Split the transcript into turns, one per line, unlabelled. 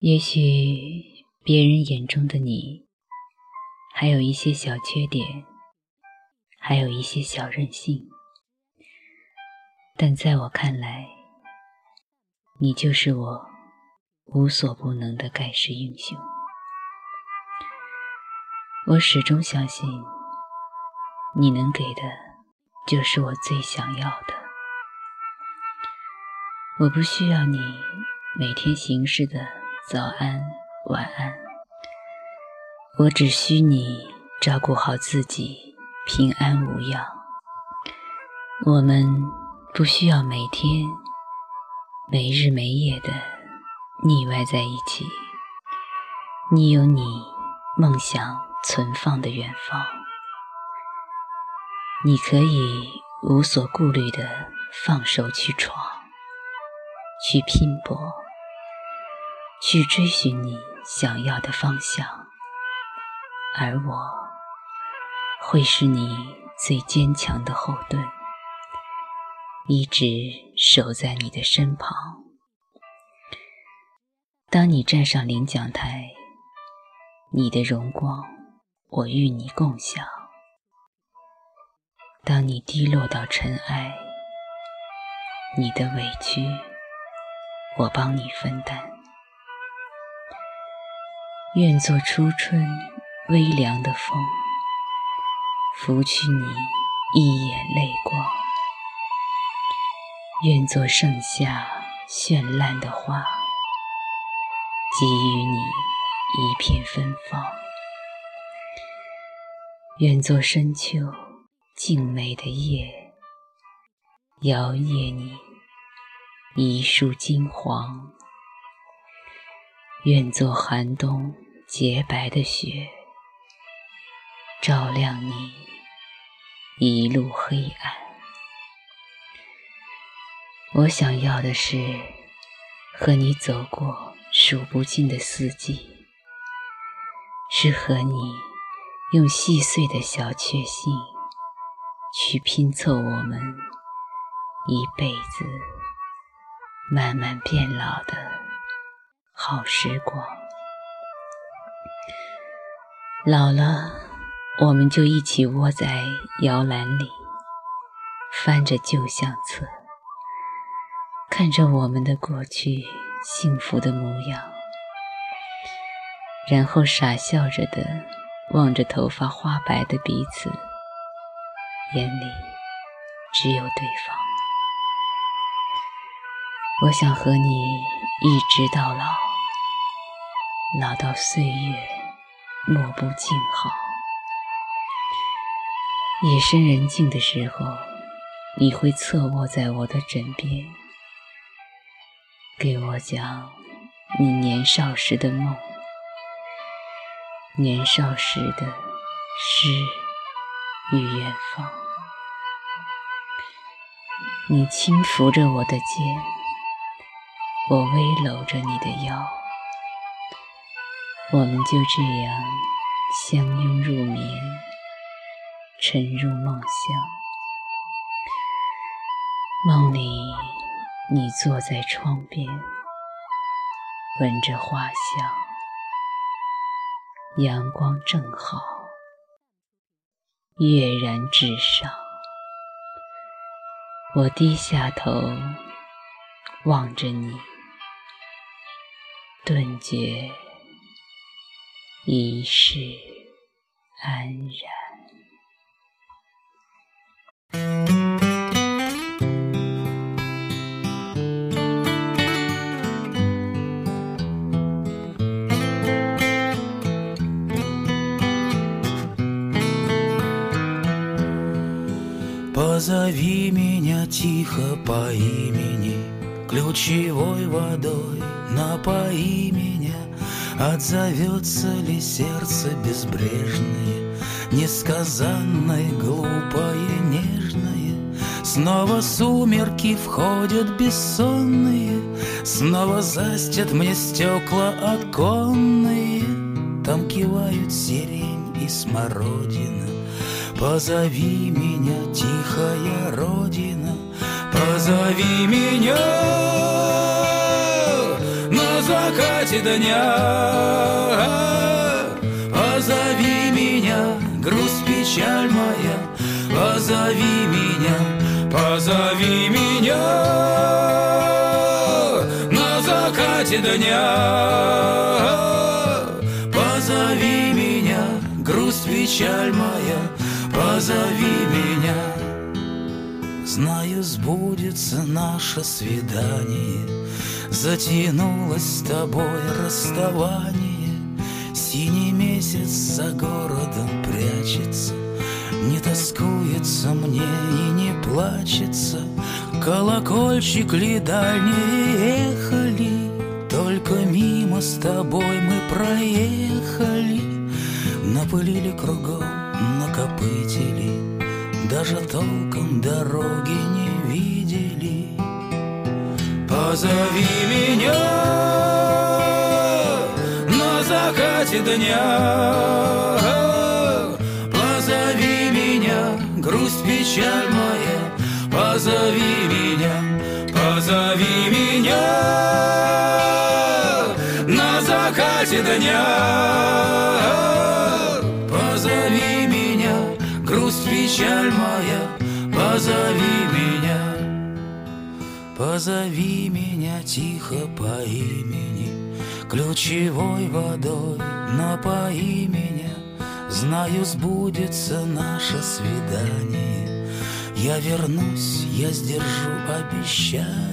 也许别人眼中的你，还有一些小缺点，还有一些小任性，但在我看来，你就是我无所不能的盖世英雄。我始终相信，你能给的，就是我最想要的。我不需要你每天行事的早安、晚安，我只需你照顾好自己，平安无恙。我们不需要每天、没日没夜的腻歪在一起。你有你梦想存放的远方，你可以无所顾虑的放手去闯。去拼搏，去追寻你想要的方向，而我会是你最坚强的后盾，一直守在你的身旁。当你站上领奖台，你的荣光我与你共享；当你低落到尘埃，你的委屈。我帮你分担，愿做初春微凉的风，拂去你一眼泪光；愿做盛夏绚烂的花，给予你一片芬芳；愿做深秋静美的夜，摇曳你。一树金黄，愿做寒冬洁白的雪，照亮你一路黑暗。我想要的是和你走过数不尽的四季，是和你用细碎的小确幸去拼凑我们一辈子。慢慢变老的好时光，老了，我们就一起窝在摇篮里，翻着旧相册，看着我们的过去幸福的模样，然后傻笑着的望着头发花白的彼此，眼里只有对方。我想和你一直到老，老到岁月莫不静好。夜深人静的时候，你会侧卧在我的枕边，给我讲你年少时的梦，年少时的诗与远方。你轻抚着我的肩。我微搂着你的腰，我们就这样相拥入眠，沉入梦乡。梦里，你坐在窗边，闻着花香，阳光正好，跃然纸上。我低下头，望着你。顿觉一世安然。
Позови меня тихо по имени Ключевой водой напои меня Отзовется ли сердце безбрежное Несказанное, глупое, нежное? Снова сумерки входят бессонные Снова застят мне стекла оконные. Там кивают сирень и смородина. Позови меня, тихая родина Позови меня закате дня. Позови меня, грусть, печаль моя. Позови меня, позови меня. На закате дня. Позови меня, грусть, печаль моя. Позови меня Знаю, сбудется наше свидание. Затянулось с тобой расставание. Синий месяц за городом прячется. Не тоскуется мне и не плачется. Колокольчик ли дальние ехали? Только мимо с тобой мы проехали. Напылили кругом, накопытили Даже толком дороги не видели. Позови меня на закате дня. Позови меня, грусть, печаль моя. Позови меня, позови меня На закате дня печаль моя Позови меня Позови меня тихо по имени Ключевой водой напои меня Знаю, сбудется наше свидание. Я вернусь, я сдержу обещание